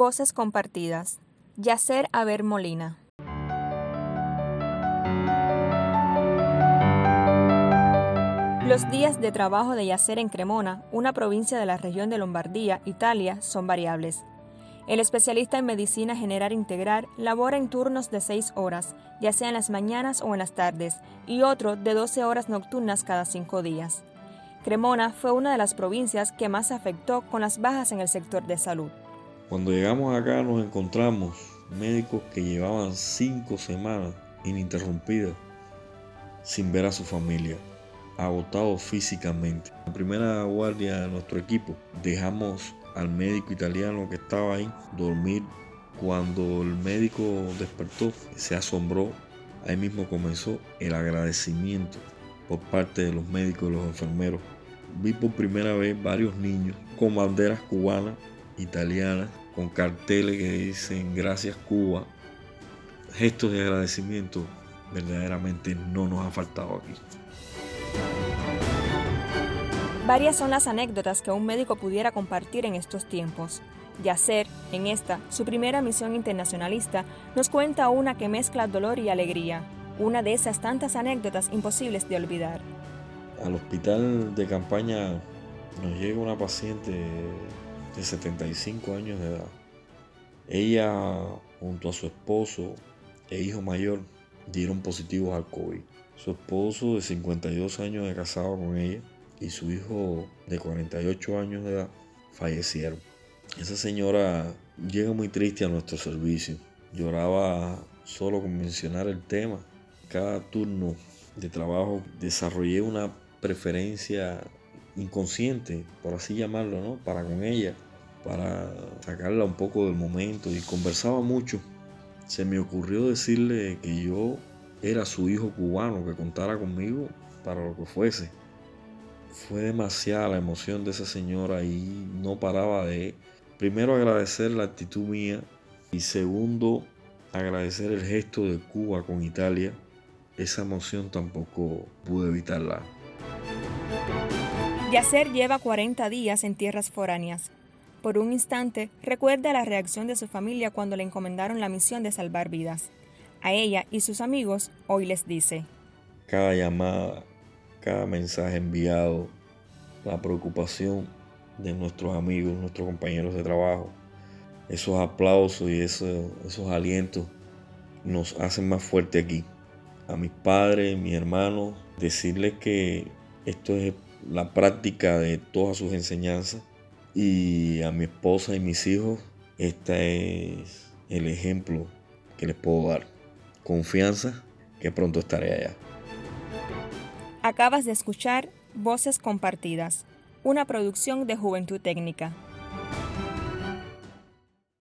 Voces compartidas. Yacer Haber Molina. Los días de trabajo de Yacer en Cremona, una provincia de la región de Lombardía, Italia, son variables. El especialista en medicina general integral labora en turnos de 6 horas, ya sea en las mañanas o en las tardes, y otro de 12 horas nocturnas cada 5 días. Cremona fue una de las provincias que más afectó con las bajas en el sector de salud. Cuando llegamos acá nos encontramos médicos que llevaban cinco semanas ininterrumpidas sin ver a su familia, agotados físicamente. En la primera guardia de nuestro equipo dejamos al médico italiano que estaba ahí dormir. Cuando el médico despertó, se asombró. Ahí mismo comenzó el agradecimiento por parte de los médicos y los enfermeros. Vi por primera vez varios niños con banderas cubanas italianas con carteles que dicen gracias Cuba. Gestos de agradecimiento verdaderamente no nos ha faltado aquí. Varias son las anécdotas que un médico pudiera compartir en estos tiempos. Yacer, en esta, su primera misión internacionalista, nos cuenta una que mezcla dolor y alegría, una de esas tantas anécdotas imposibles de olvidar. Al hospital de campaña nos llega una paciente de 75 años de edad. Ella, junto a su esposo e hijo mayor, dieron positivos al COVID. Su esposo de 52 años de casado con ella y su hijo de 48 años de edad fallecieron. Esa señora llega muy triste a nuestro servicio. Lloraba solo con mencionar el tema. Cada turno de trabajo desarrollé una preferencia inconsciente, por así llamarlo, ¿no? Para con ella para sacarla un poco del momento y conversaba mucho. Se me ocurrió decirle que yo era su hijo cubano, que contara conmigo para lo que fuese. Fue demasiada la emoción de esa señora y no paraba de, primero, agradecer la actitud mía y segundo, agradecer el gesto de Cuba con Italia. Esa emoción tampoco pude evitarla. Yacer lleva 40 días en tierras foráneas. Por un instante, recuerda la reacción de su familia cuando le encomendaron la misión de salvar vidas. A ella y sus amigos hoy les dice, cada llamada, cada mensaje enviado, la preocupación de nuestros amigos, nuestros compañeros de trabajo, esos aplausos y esos, esos alientos nos hacen más fuerte aquí. A mis padres, mis hermanos, decirles que esto es la práctica de todas sus enseñanzas y a mi esposa y mis hijos, este es el ejemplo que les puedo dar. Confianza que pronto estaré allá. Acabas de escuchar Voces Compartidas, una producción de Juventud Técnica.